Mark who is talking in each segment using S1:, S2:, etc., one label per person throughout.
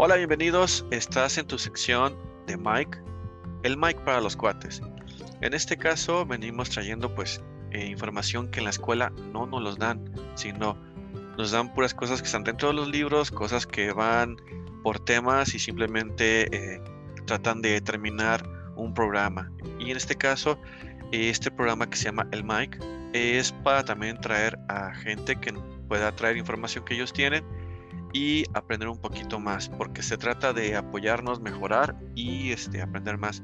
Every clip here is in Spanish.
S1: Hola, bienvenidos. Estás en tu sección de Mike, el Mike para los cuates. En este caso venimos trayendo pues eh, información que en la escuela no nos los dan, sino nos dan puras cosas que están dentro de los libros, cosas que van por temas y simplemente eh, tratan de terminar un programa. Y en este caso, este programa que se llama El Mike es para también traer a gente que pueda traer información que ellos tienen y aprender un poquito más, porque se trata de apoyarnos, mejorar y este, aprender más.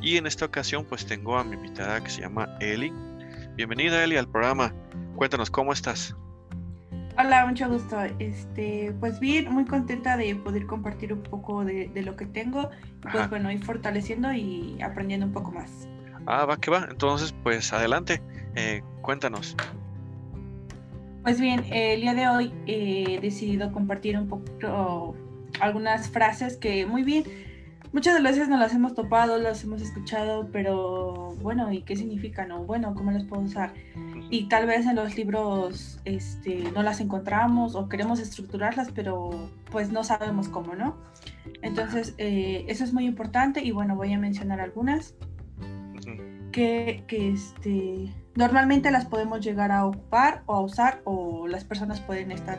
S1: Y en esta ocasión pues tengo a mi invitada que se llama Eli. Bienvenida Eli al programa. Cuéntanos cómo estás.
S2: Hola, mucho gusto. Este, pues bien, muy contenta de poder compartir un poco de, lo que tengo. Pues bueno, ir fortaleciendo y aprendiendo un poco más.
S1: Ah, va que va. Entonces, pues adelante. Eh, cuéntanos.
S2: Pues bien, el día de hoy he decidido compartir un poco algunas frases que muy bien, muchas de las veces no las hemos topado, las hemos escuchado, pero bueno, ¿y qué significan? O bueno, ¿cómo las puedo usar? Y tal vez en los libros este, no las encontramos o queremos estructurarlas, pero pues no sabemos cómo, ¿no? Entonces, eh, eso es muy importante y bueno, voy a mencionar algunas que, que este, Normalmente las podemos llegar a ocupar o a usar o las personas pueden estar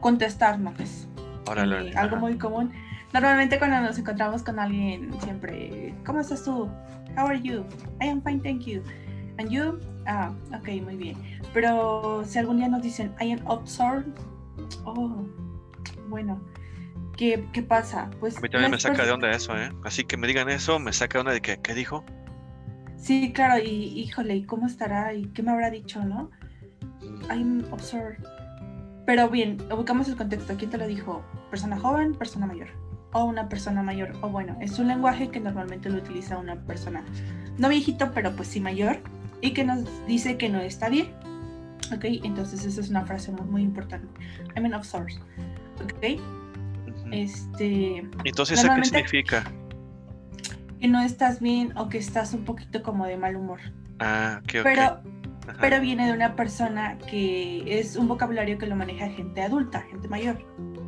S2: contestarnos. Eh, algo muy común. Normalmente cuando nos encontramos con alguien siempre, ¿cómo estás tú? How are you? I am fine, thank you. And you? Ah, ok, muy bien. Pero si algún día nos dicen I am absorbed, oh, bueno, ¿qué, qué pasa?
S1: Pues a mí también me saca de onda eso, ¿eh? Así que me digan eso, me saca de onda de que, ¿qué dijo?
S2: Sí, claro, y híjole, ¿y cómo estará? ¿Y qué me habrá dicho, no? I'm absurd. Pero bien, ubicamos el contexto. ¿Quién te lo dijo? ¿Persona joven, persona mayor? O una persona mayor. O bueno, es un lenguaje que normalmente lo utiliza una persona, no viejito, pero pues sí mayor, y que nos dice que no está bien. ¿Ok? Entonces esa es una frase muy, muy importante. I'm an absurd. ¿Ok? Este...
S1: Entonces, ¿qué significa?
S2: Que no estás bien o que estás un poquito como de mal humor.
S1: Ah, ok,
S2: Pero, pero viene de una persona que es un vocabulario que lo maneja gente adulta, gente mayor.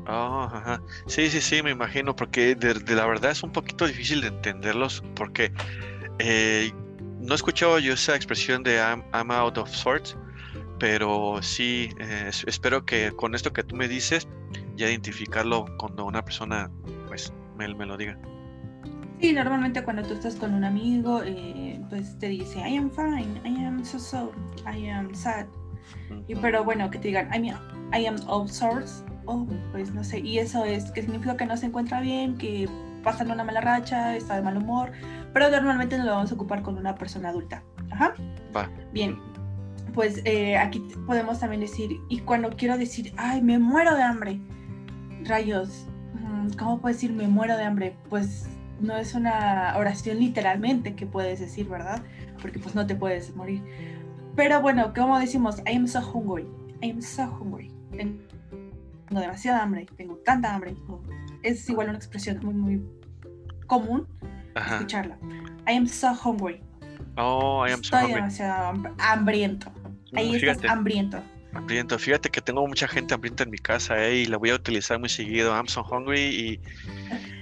S1: Oh, ajá. Sí, sí, sí, me imagino, porque de, la verdad es un poquito difícil de entenderlos, porque eh, no he escuchado yo esa expresión de I'm, out of sorts, pero sí, eh, espero que con esto que tú me dices, ya identificarlo cuando una persona pues me, me lo diga.
S2: Sí, normalmente cuando tú estás con un amigo, eh, pues te dice, I am fine, I am so so, I am sad. y, pero bueno, que te digan, I, am, I am sorts, oh, pues no sé, y eso es que significa que no se encuentra bien, que pasan una mala racha, está de mal humor, pero normalmente nos lo vamos a ocupar con una persona adulta. Ajá.
S1: Va.
S2: Bien. Pues eh, aquí podemos también decir, y cuando quiero decir, ay, me muero de hambre, rayos, ¿cómo puedo decir me muero de hambre? Pues no es una oración literalmente que puedes decir, ¿verdad? Porque pues no te puedes morir. Pero bueno, como decimos, I am so hungry, I am so hungry. Tengo demasiada hambre, tengo tanta hambre. Es igual una expresión muy, muy común escucharla. I am so hungry.
S1: Oh, I am so
S2: Estoy demasiado hambriento. Ahí estás hambriento.
S1: Hambriento. Fíjate que tengo mucha gente hambrienta en mi casa eh, y la voy a utilizar muy seguido. I'm so hungry y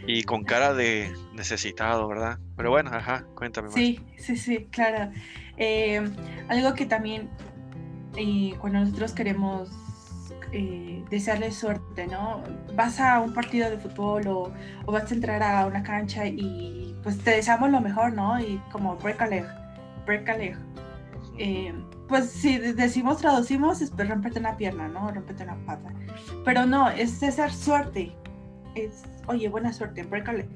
S1: y con cara de necesitado, ¿verdad? Pero bueno, ajá, cuéntame más.
S2: Sí, sí, sí, claro. Eh, algo que también eh, cuando nosotros queremos eh, desearle suerte, ¿no? Vas a un partido de fútbol o, vas a entrar a una cancha y pues te deseamos lo mejor, ¿no? Y como break a leg, break a leg. pues si decimos, traducimos, es romperte una pierna, ¿no? Romperte una pata. Pero no, es desear suerte. Es oye, buena suerte, brécale.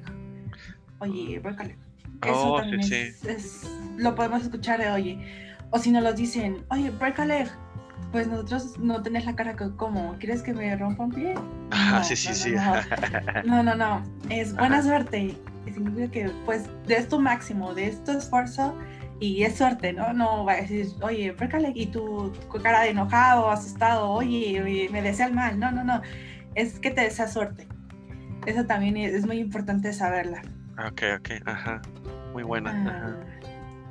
S2: Oye, brécale. Eso oh, también Es, lo podemos escuchar de oye. O si nos lo dicen, oye, brécale. Pues nosotros no tenés la cara como, ¿quieres que me rompa un pie?
S1: Ah, sí, sí, sí.
S2: No, no, no. Es buena suerte. Significa que, pues, de tu máximo, de esto esfuerzo y es suerte, ¿no? No va a decir, oye, brécale, y tú con cara de enojado, asustado, oye, oye, me desea el mal. No, no, no. Es que te desea suerte. Eso también es, muy importante saberla.
S1: Ok, ok, ajá. Muy buena. Ah,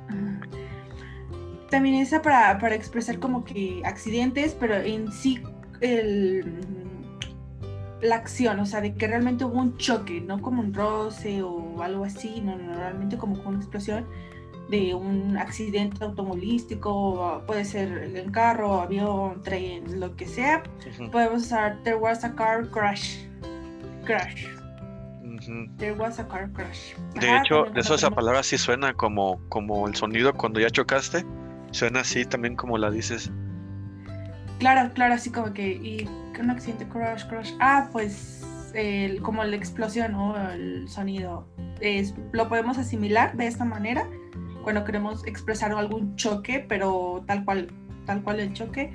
S2: ah. También esa para, para expresar como que accidentes, pero en sí el la acción, o sea, de que realmente hubo un choque, no como un roce o algo así, no, no realmente como una explosión de un accidente automovilístico, puede ser en carro, avión, tren, lo que sea. Podemos usar there was a car crash. Crash. There was a car crash.
S1: De hecho, de eso esa palabra sí suena como, como el sonido cuando ya chocaste. Suena así también como la dices.
S2: Claro, claro, así como que, y un accidente, crash, crash. Ah, pues el, como la explosión o el sonido. Es, lo podemos asimilar de esta manera cuando queremos expresar algún choque, pero tal cual, tal cual el choque.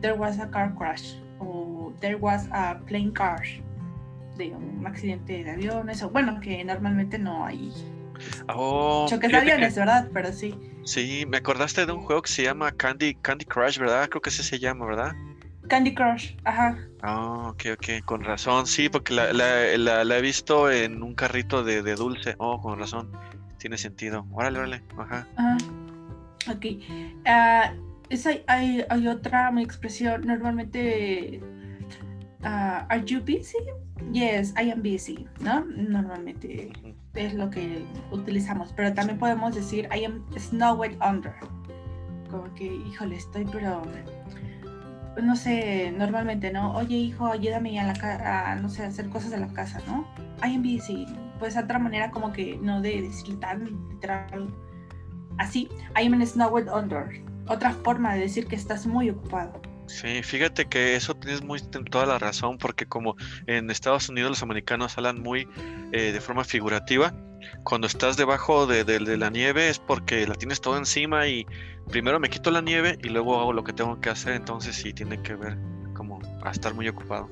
S2: There was a car crash o there was a plane crash de un accidente de aviones o bueno, que normalmente no hay oh, choques de aviones, ¿verdad? Pero sí.
S1: Sí, me acordaste de un juego que se llama Candy, Candy Crush, ¿verdad? Creo que ese se llama, ¿verdad?
S2: Candy Crush, ajá.
S1: Ah, ok, ok, con razón, sí, porque la, la, he visto en un carrito de, dulce. Oh, con razón, tiene sentido. Órale, órale, ajá. Ajá.
S2: Ok. Uh, hay, hay, otra mi expresión, normalmente, uh, ¿Are you busy? Yes, I am busy, ¿no? Normalmente es lo que utilizamos, pero también podemos decir I am snowed under. Como que, híjole, estoy pero no sé, normalmente, ¿no? Oye, hijo, ayúdame a la a, no sé, hacer cosas de la casa, ¿no? I am busy. Pues otra manera como que no de decir tan literal así. I am snowed under. Otra forma de decir que estás muy ocupado.
S1: Sí, fíjate que eso tienes muy toda la razón, porque como en Estados Unidos los americanos hablan muy eh, de forma figurativa, cuando estás debajo de, la nieve es porque la tienes todo encima y primero me quito la nieve y luego hago lo que tengo que hacer, entonces sí tiene que ver como a estar muy ocupado.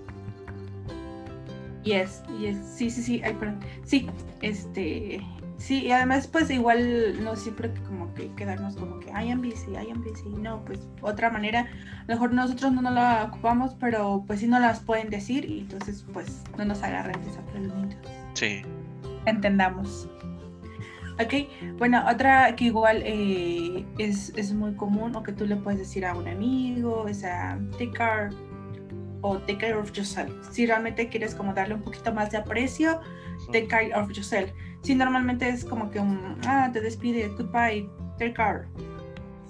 S2: Yes, yes, sí, sí, sí, ay, perdón. Sí, este, Sí, y además pues igual no siempre como que quedarnos como que I am busy, I am busy, no, pues otra manera, a lo mejor nosotros no nos la ocupamos, pero pues sí nos las pueden decir y entonces pues no nos agarren desaprendidos.
S1: Sí.
S2: Entendamos. Ok, bueno, otra que igual eh, es, es, muy común o que tú le puedes decir a un amigo, es a take care o take care of yourself. Si realmente quieres como darle un poquito más de aprecio, take care of yourself. Si normalmente es como que un, ah, te despide, goodbye, take care.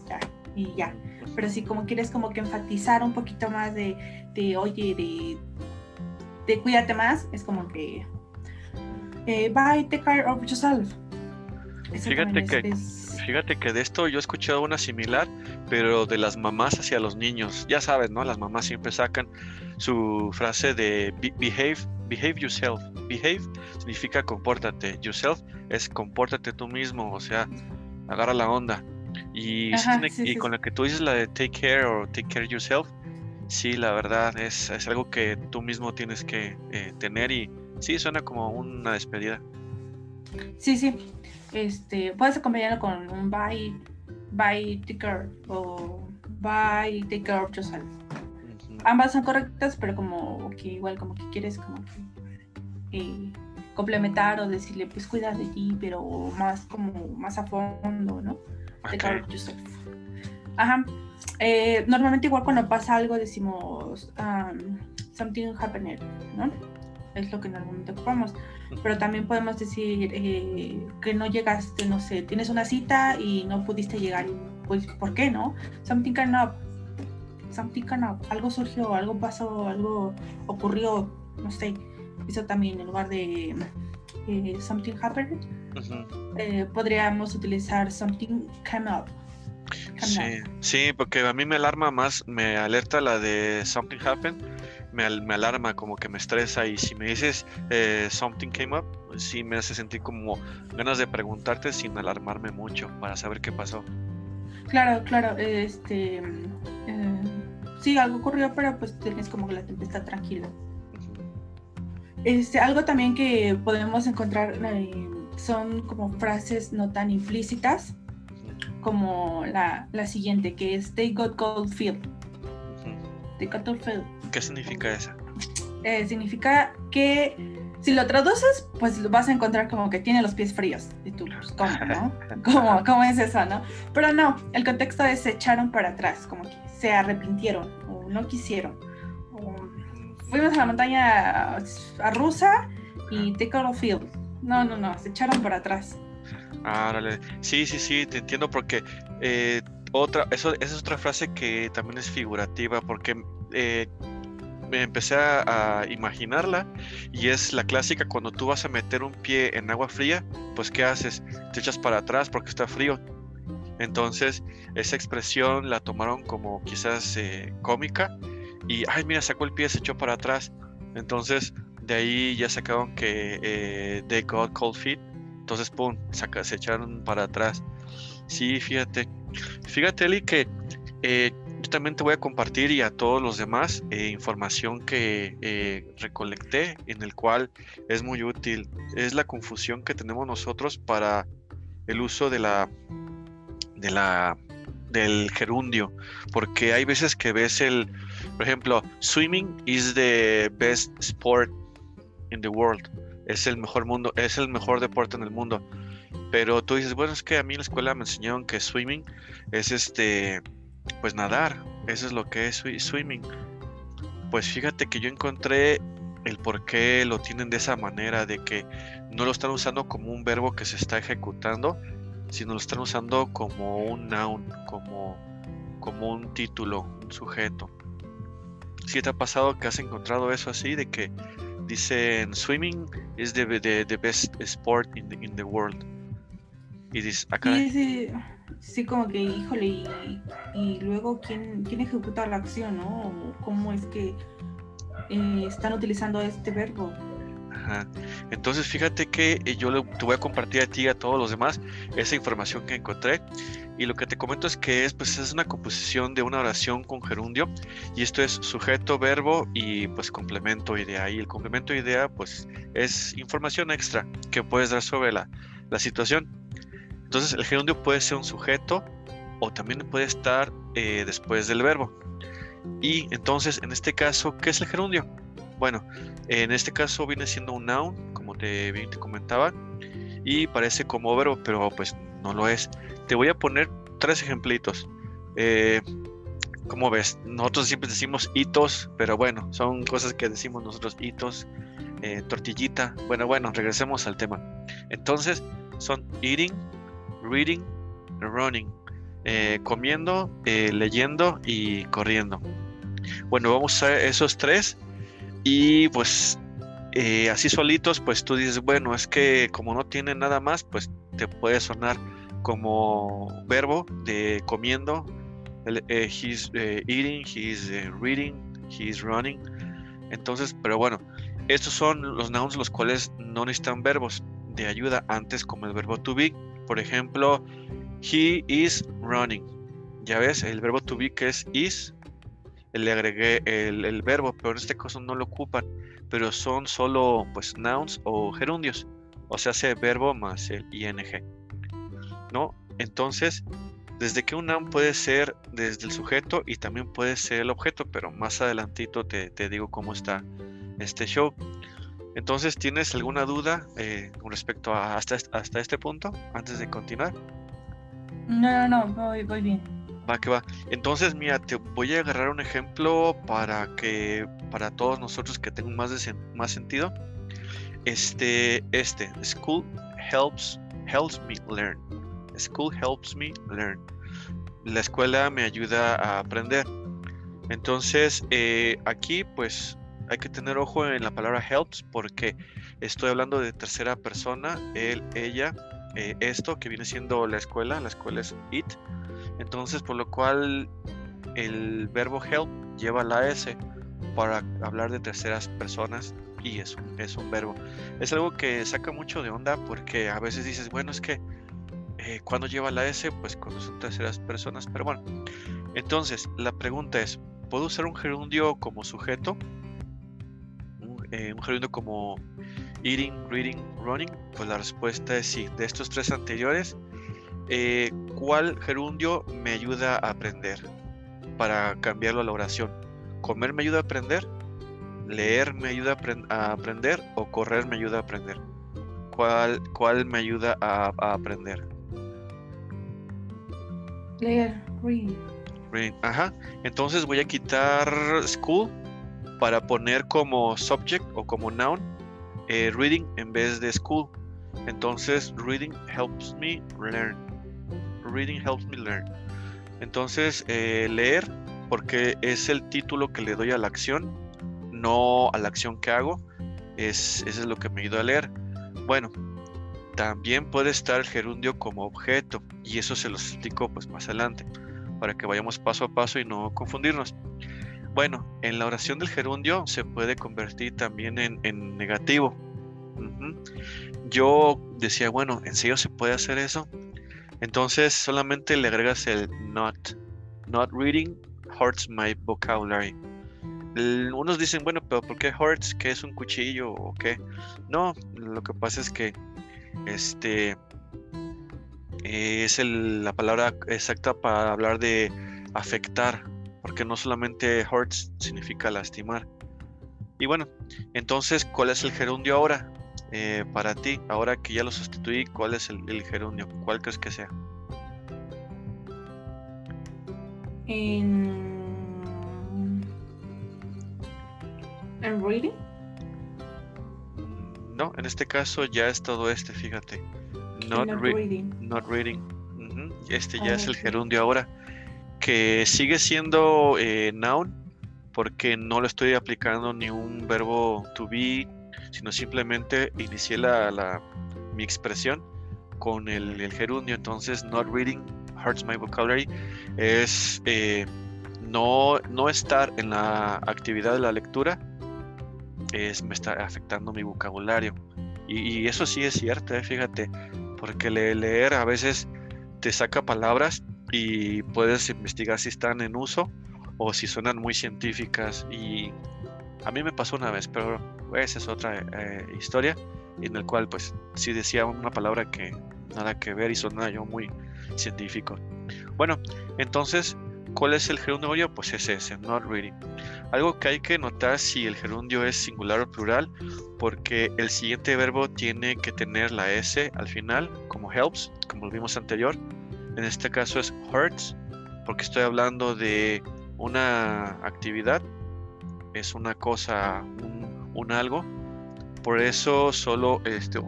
S2: Ya, y ya. Pero si como quieres como que enfatizar un poquito más de, de oye, de, de cuídate más, es como que, eh, bye, take care of yourself.
S1: Fíjate que, fíjate que de esto yo he escuchado una similar, pero de las mamás hacia los niños. Ya sabes, ¿no? Las mamás siempre sacan su frase de behave, behave yourself. Behave significa compórtate. Yourself es compórtate tú mismo, o sea, agarra la onda. Y, y con la que tú dices la de take care o take care yourself, sí, la verdad es, es algo que tú mismo tienes que eh, tener y sí, suena como una despedida.
S2: Sí, sí. Este, puedes acompañarlo con un bye, take care o bye, take care of yourself ambas son correctas, pero como que igual como que quieres como que eh, complementar o decirle pues cuida de ti, pero más como más a fondo, ¿no? Ajá. Eh, normalmente igual cuando pasa algo decimos um, something happened, ¿no? Es lo que normalmente ocupamos. Pero también podemos decir eh, que no llegaste, no sé, tienes una cita y no pudiste llegar. Pues, ¿por qué no? Something came up something algo surgió, algo pasó, algo ocurrió, no sé, eso también en lugar de eh, something happened, eh, podríamos utilizar something came up.
S1: sí, sí, porque a mí me alarma más, me alerta la de something happened, me, me alarma, como que me estresa y si me dices eh, something came up, sí me hace sentir como ganas de preguntarte sin alarmarme mucho para saber qué pasó.
S2: Claro, claro, este, sí, algo ocurrió, pero pues tienes como la tempestad tranquila. Este, algo también que podemos encontrar eh, son como frases no tan implícitas, como la, la siguiente, que es They got cold feet.
S1: ¿Qué significa esa?
S2: Eh, significa que si lo traduces, pues vas a encontrar como que tiene los pies fríos. Y tú, pues, ¿cómo, no? ¿Cómo, ¿Cómo es eso, no? Pero no, el contexto es se echaron para atrás, como que se arrepintieron o no quisieron. fuimos a la montaña a rusa y Take Field. No, no, no, se echaron para atrás.
S1: Ah, Sí, sí, sí, te entiendo porque eh, otra, eso, esa es otra frase que también es figurativa porque eh, me empecé a, imaginarla y es la clásica cuando tú vas a meter un pie en agua fría, pues ¿qué haces? Te echas para atrás porque está frío. Entonces esa expresión la tomaron como quizás eh, cómica y, ay, mira, sacó el pie, se echó para atrás. Entonces de ahí ya sacaron que eh, they got cold feet. Entonces, pum, se echaron para atrás. Sí, fíjate. Fíjate, Eli, que eh, yo también te voy a compartir y a todos los demás eh, información que eh, recolecté, en el cual es muy útil. Es la confusión que tenemos nosotros para el uso de la, de la, del gerundio, porque hay veces que ves el, por ejemplo, swimming is the best sport in the world. Es el mejor mundo, es el mejor deporte en el mundo. Pero tú dices, bueno, es que a mí en la escuela me enseñaron que swimming es este, pues nadar. Eso es lo que es swimming. Pues fíjate que yo encontré el por qué lo tienen de esa manera, de que no lo están usando como un verbo que se está ejecutando, sino lo están usando como un noun, como, como un título, un sujeto. Si te ha pasado que has encontrado eso así, de que dicen swimming is the, the, best sport in the, in the world. Y dices, acá.
S2: Sí, sí, sí, como que, híjole, y, luego ¿quién, quién, ejecuta la acción, ¿no? ¿Cómo es que eh, están utilizando este verbo?
S1: Ajá. Entonces, fíjate que eh, yo te voy a compartir a ti y a todos los demás esa información que encontré. Y lo que te comento es que es, pues, es una composición de una oración con gerundio. Y esto es sujeto, verbo y pues complemento, idea. Y el complemento, idea, pues es información extra que puedes dar sobre la, la situación. Entonces el gerundio puede ser un sujeto o también puede estar eh, después del verbo. Y entonces en este caso, ¿qué es el gerundio? Bueno, en este caso viene siendo un noun, como te, bien te comentaba, y parece como verbo, pero pues no lo es. Te voy a poner tres ejemplitos. Eh, como ves, nosotros siempre decimos hitos, pero bueno, son cosas que decimos nosotros hitos, eh, tortillita. Bueno, bueno, regresemos al tema. Entonces, son eating, reading, running. Eh, comiendo, eh, leyendo y corriendo. Bueno, vamos a esos tres. Y pues eh, así solitos, pues tú dices, bueno, es que como no tiene nada más, pues te puede sonar como verbo de comiendo. he's eating, he's reading, he's running. Entonces, pero bueno, estos son los nouns los cuales no necesitan verbos de ayuda antes como el verbo to be por ejemplo, he is running. Ya ves, el verbo to be que es is, le agregué el, verbo, pero en este caso no lo ocupan, pero son solo pues nouns o gerundios, o sea, hace verbo más el ing. ¿No? Entonces, desde que un noun puede ser desde el sujeto y también puede ser el objeto, pero más adelantito te, te digo cómo está este show. Entonces, ¿tienes alguna duda eh, con respecto a hasta, hasta este punto antes de continuar?
S2: No, no, no, voy, voy bien.
S1: Va que va. Entonces, mira, te voy a agarrar un ejemplo para que para todos nosotros que tengan más, de, más sentido. Este, este, school helps helps me learn. School helps me learn. La escuela me ayuda a aprender. Entonces, eh, aquí, pues, hay que tener ojo en la palabra helps porque estoy hablando de tercera persona, él, ella, eh, esto que viene siendo la escuela, la escuela es it. Entonces, por lo cual el verbo help lleva la S para hablar de terceras personas y es, es un verbo. Es algo que saca mucho de onda porque a veces dices, bueno, es que eh, cuando lleva la S, pues cuando son terceras personas, pero bueno. Entonces, la pregunta es, ¿puedo usar un gerundio como sujeto? Eh, un gerundio como eating, reading, running? Pues la respuesta es sí. De estos tres anteriores, eh, ¿cuál gerundio me ayuda a aprender? Para cambiarlo a la oración. ¿Comer me ayuda a aprender? ¿Leer me ayuda a, aprender? ¿O correr me ayuda a aprender? ¿Cuál, cuál me ayuda a, aprender?
S2: Leer, reading.
S1: Reading, ajá. Entonces voy a quitar school para poner como subject o como noun eh, reading en vez de school. Entonces, reading helps me learn. Reading helps me learn. Entonces, eh, leer, porque es el título que le doy a la acción, no a la acción que hago. Es, eso es lo que me ayuda a leer. Bueno, también puede estar el gerundio como objeto, y eso se los explico pues más adelante, para que vayamos paso a paso y no confundirnos. Bueno, en la oración del gerundio se puede convertir también en, negativo. Yo decía, bueno, ¿en serio se puede hacer eso? Entonces solamente le agregas el not. Not reading hurts my vocabulary. Unos dicen, bueno, pero ¿por qué hurts? ¿Qué es un cuchillo o qué? No, lo que pasa es que este es la palabra exacta para hablar de afectar, porque no solamente hurts significa lastimar. Y bueno, entonces, ¿cuál es el gerundio ahora? Eh, para ti, ahora que ya lo sustituí, ¿cuál es el, gerundio? ¿Cuál crees que sea?
S2: En... ¿En reading?
S1: No, en este caso ya es todo este, fíjate. Not, reading. Not reading. Este ya es el gerundio ahora que sigue siendo eh, noun porque no lo estoy aplicando ni un verbo to be, sino simplemente inicié la, mi expresión con el, gerundio. Entonces, not reading hurts my vocabulary es eh, no, no estar en la actividad de la lectura, es, me está afectando mi vocabulario. Y, eso sí es cierto, eh, fíjate, porque leer a veces te saca palabras y puedes investigar si están en uso o si suenan muy científicas. Y a mí me pasó una vez, pero esa es otra eh, historia en el cual pues sí decía una palabra que nada que ver y sonaba yo muy científico. Bueno, entonces, ¿cuál es el gerundio? Pues es ese, not reading. Algo que hay que notar si el gerundio es singular o plural, porque el siguiente verbo tiene que tener la S al final, como helps, como vimos anterior, en este caso es hurts, porque estoy hablando de una actividad, es una cosa, un, algo. Por eso solo este,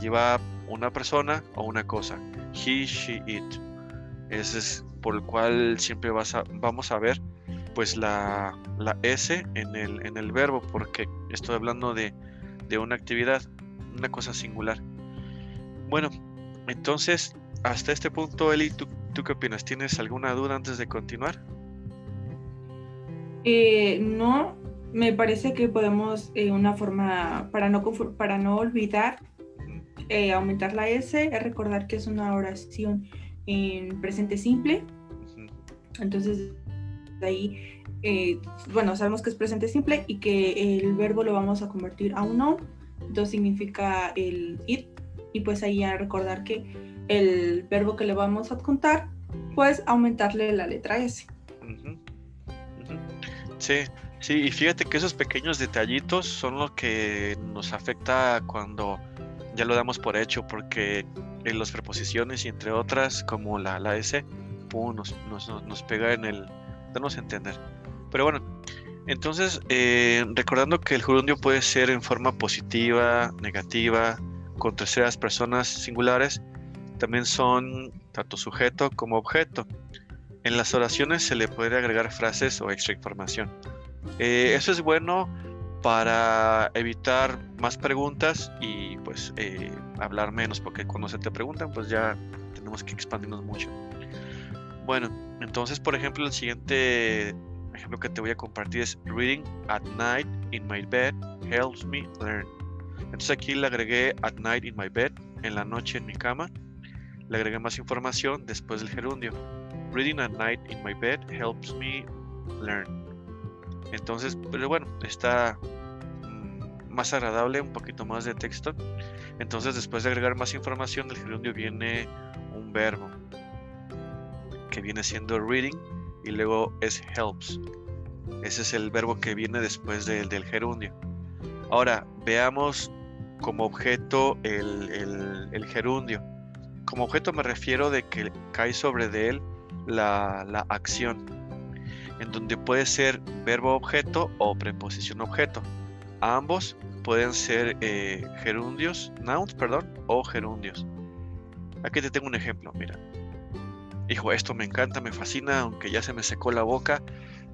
S1: lleva una persona o una cosa. He, she, it. Ese es por el cual siempre vas a, vamos a ver pues la, la S en el, en el verbo, porque estoy hablando de, de una actividad, una cosa singular. Bueno, entonces hasta este punto, Eli, ¿tú, qué opinas? ¿Tienes alguna duda antes de continuar?
S2: Eh, no, me parece que podemos, eh, una forma, para no, para no olvidar, eh, aumentar la S, es recordar que es una oración en presente simple. Entonces, de ahí, bueno, sabemos que es presente simple y que el verbo lo vamos a convertir a un no. Entonces significa el ir. Y pues ahí a recordar que el verbo que le vamos a adjuntar, pues aumentarle la letra S.
S1: Sí, sí, y fíjate que esos pequeños detallitos son lo que nos afecta cuando ya lo damos por hecho, porque en las preposiciones y entre otras, como la, la S, nos, nos, pega en el... danos a entender. Pero bueno, entonces, eh, recordando que el gerundio puede ser en forma positiva, negativa, con terceras personas singulares, también son tanto sujeto como objeto. En las oraciones se le puede agregar frases o extra información. Eh, eso es bueno para evitar más preguntas y pues eh, hablar menos, porque cuando se te preguntan pues ya tenemos que expandirnos mucho. Bueno, entonces por ejemplo el siguiente ejemplo que te voy a compartir es Reading at night in my bed helps me learn. Entonces aquí le agregué at night in my bed, en la noche en mi cama, le agregué más información después del gerundio. Reading at night in my bed helps me learn. Entonces, pero bueno, está mm, más agradable, un poquito más de texto. Entonces, después de agregar más información, del gerundio viene un verbo que viene siendo reading y luego es helps. Ese es el verbo que viene después del, del gerundio. Ahora, veamos como objeto el, el gerundio. Como objeto me refiero de que cae sobre de él la, acción. en donde puede ser verbo objeto o preposición objeto. Ambos pueden ser eh, gerundios, nouns, perdón, o gerundios. Aquí te tengo un ejemplo, mira. Hijo, esto me encanta, me fascina, aunque ya se me secó la boca,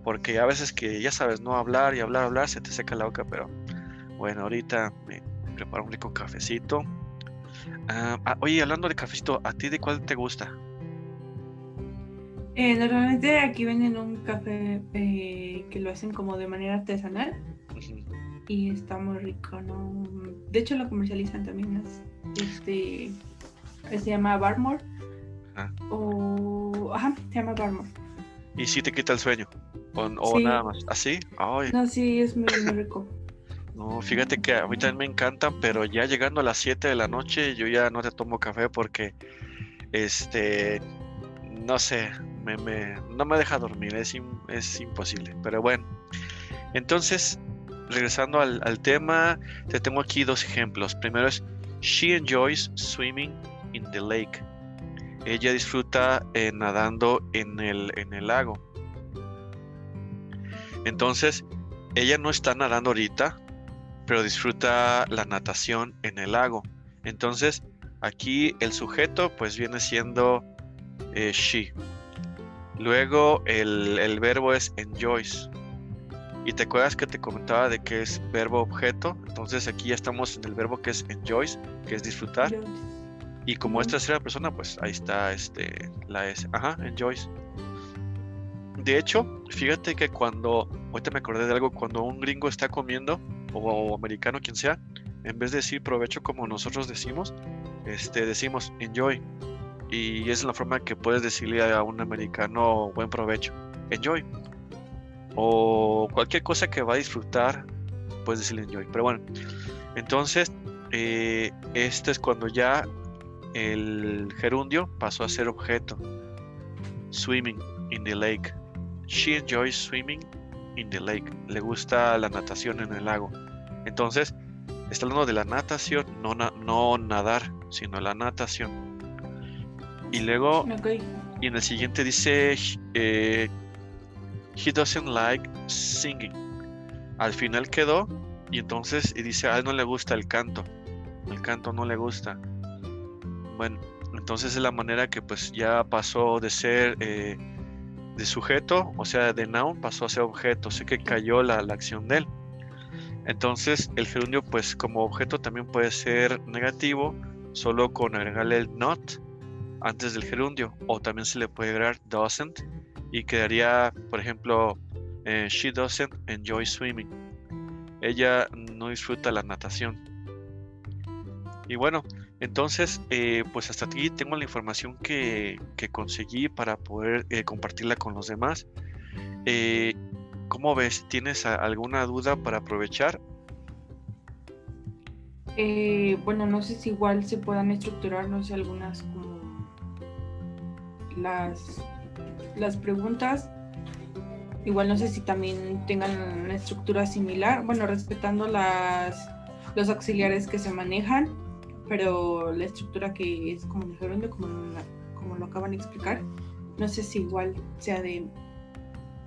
S1: porque a veces que ya sabes, no hablar y hablar, hablar, se te seca la boca, pero bueno, ahorita me preparo un rico cafecito. Ah, ah, oye, hablando de cafecito, ¿a ti de cuál te gusta?
S2: Eh, normalmente aquí venden un café eh, que lo hacen como de manera artesanal y está muy rico, ¿no? De hecho lo comercializan también, este, se llama Barmore ah. o, ajá, se llama Barmore.
S1: ¿Y si te quita el sueño? ¿O, nada más? ¿Así?
S2: No, sí, es muy, rico.
S1: No, fíjate que a mí también me encantan, pero ya llegando a las 7 de la noche yo ya no te tomo café porque, este, no sé, me, no me deja dormir, es, es imposible. Pero bueno, entonces, regresando al, al, tema, te tengo aquí dos ejemplos. Primero es, she enjoys swimming in the lake. Ella disfruta eh, nadando en el, en el lago. Entonces, ella no está nadando ahorita, pero disfruta la natación en el lago. Entonces, aquí el sujeto pues viene siendo eh, she. Luego el, el, verbo es enjoys. Y te acuerdas que te comentaba de que es verbo objeto. Entonces aquí ya estamos en el verbo que es enjoys, que es disfrutar. Y como es tercera persona, pues ahí está este, la S. Ajá, enjoys. De hecho, fíjate que cuando, ahorita me acordé de algo, cuando un gringo está comiendo, o, americano, quien sea, en vez de decir provecho como nosotros decimos, este, decimos enjoy. Y es la forma que puedes decirle a un americano buen provecho. Enjoy. O cualquier cosa que va a disfrutar, puedes decirle enjoy. Pero bueno, entonces, eh, este es cuando ya el gerundio pasó a ser objeto. Swimming in the lake. She enjoys swimming in the lake. Le gusta la natación en el lago. Entonces, está hablando de la natación, no, no nadar, sino la natación. Y luego, y en el siguiente dice, eh, he doesn't like singing. Al final quedó, y entonces y dice, a él no le gusta el canto. El canto no le gusta. Bueno, entonces es la manera que pues ya pasó de ser eh, de sujeto, o sea, de noun, pasó a ser objeto, sé que cayó la, acción de él. Entonces el gerundio pues como objeto también puede ser negativo, solo con agregarle el not antes del gerundio, o también se le puede agregar doesn't y quedaría, por ejemplo, eh, she doesn't enjoy swimming. Ella no disfruta la natación. Y bueno, entonces, eh, pues hasta aquí tengo la información que, conseguí para poder eh, compartirla con los demás. Eh, ¿Cómo ves? ¿Tienes alguna duda para aprovechar?
S2: bueno, no sé si igual se puedan estructurar, no sé, algunas como las, las preguntas. Igual no sé si también tengan una estructura similar, bueno, respetando las, los auxiliares que se manejan pero la estructura que es como dijeron, como, como lo acaban de explicar, no sé si igual sea de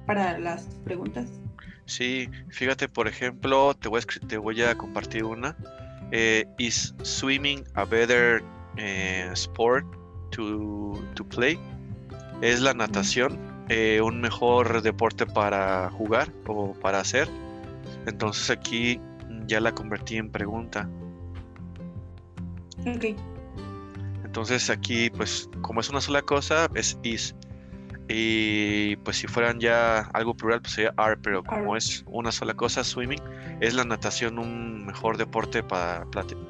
S2: para las preguntas.
S1: Sí, fíjate, por ejemplo, te voy a, te voy a compartir una. Eh, ¿Is swimming a better eh, sport to, to, play? ¿Es la natación eh, un mejor deporte para jugar o para hacer? Entonces aquí ya la convertí en pregunta. Entonces aquí, pues, como es una sola cosa, es is. Y pues si fueran ya algo plural, pues sería are, pero como es una sola cosa, swimming, es la natación un mejor deporte para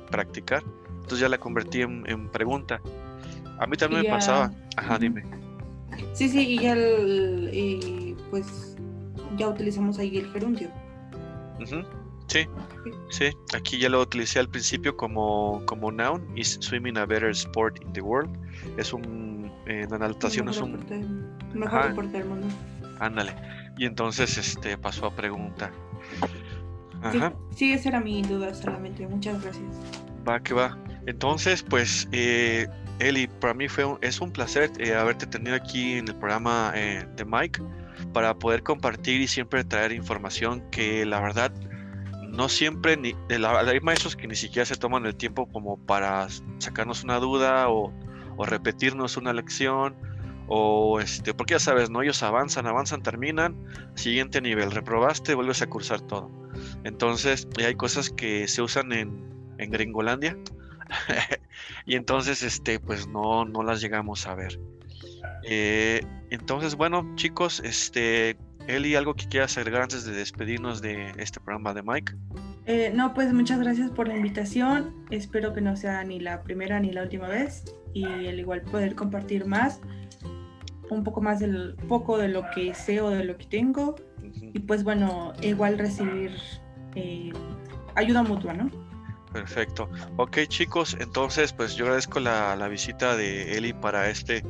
S1: practicar. Entonces ya la convertí en, pregunta. A mí también me pasaba. Ajá, dime.
S2: Sí, sí, y ya el, pues ya utilizamos ahí el gerundio.
S1: Sí, sí, aquí ya lo utilicé al principio como, como noun, is swimming a better sport in the world. Es un, en la natación es un...
S2: mejor deporte del mundo.
S1: Ándale. Y entonces este pasó a pregunta.
S2: Ajá. Sí, esa era mi duda solamente. Muchas gracias.
S1: Va, que va. Entonces, pues, eh, Eli, para mí fue es un placer eh, haberte tenido aquí en el programa eh, de Mike. para poder compartir y siempre traer información que la verdad no siempre, ni, hay maestros que ni siquiera se toman el tiempo como para sacarnos una duda o, repetirnos una lección o este, porque ya sabes, ¿no? Ellos avanzan, avanzan, terminan, siguiente nivel, reprobaste, vuelves a cursar todo. Entonces, hay cosas que se usan en, en Gringolandia y entonces, este, pues no, no las llegamos a ver. Eh, entonces, bueno, chicos, este, Eli, ¿algo que quieras agregar antes de despedirnos de este programa de Mike?
S2: Eh, no, pues muchas gracias por la invitación. Espero que no sea ni la primera ni la última vez y al igual poder compartir más, un poco más del poco de lo que sé o de lo que tengo y pues bueno, igual recibir eh, ayuda mutua, ¿no?
S1: Perfecto. Ok chicos, entonces pues yo agradezco la, la visita de Eli para este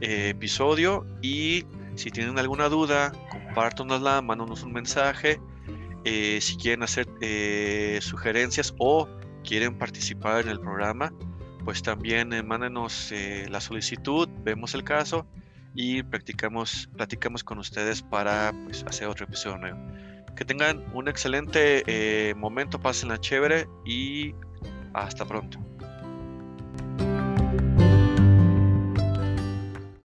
S1: eh, episodio y si tienen alguna duda, compártanosla, mándanos un mensaje. Eh, si quieren hacer eh, sugerencias o quieren participar en el programa, pues también mándenos la solicitud, vemos el caso y practicamos, platicamos con ustedes para pues, hacer otro episodio nuevo. Que tengan un excelente momento, pasen la chévere y hasta pronto.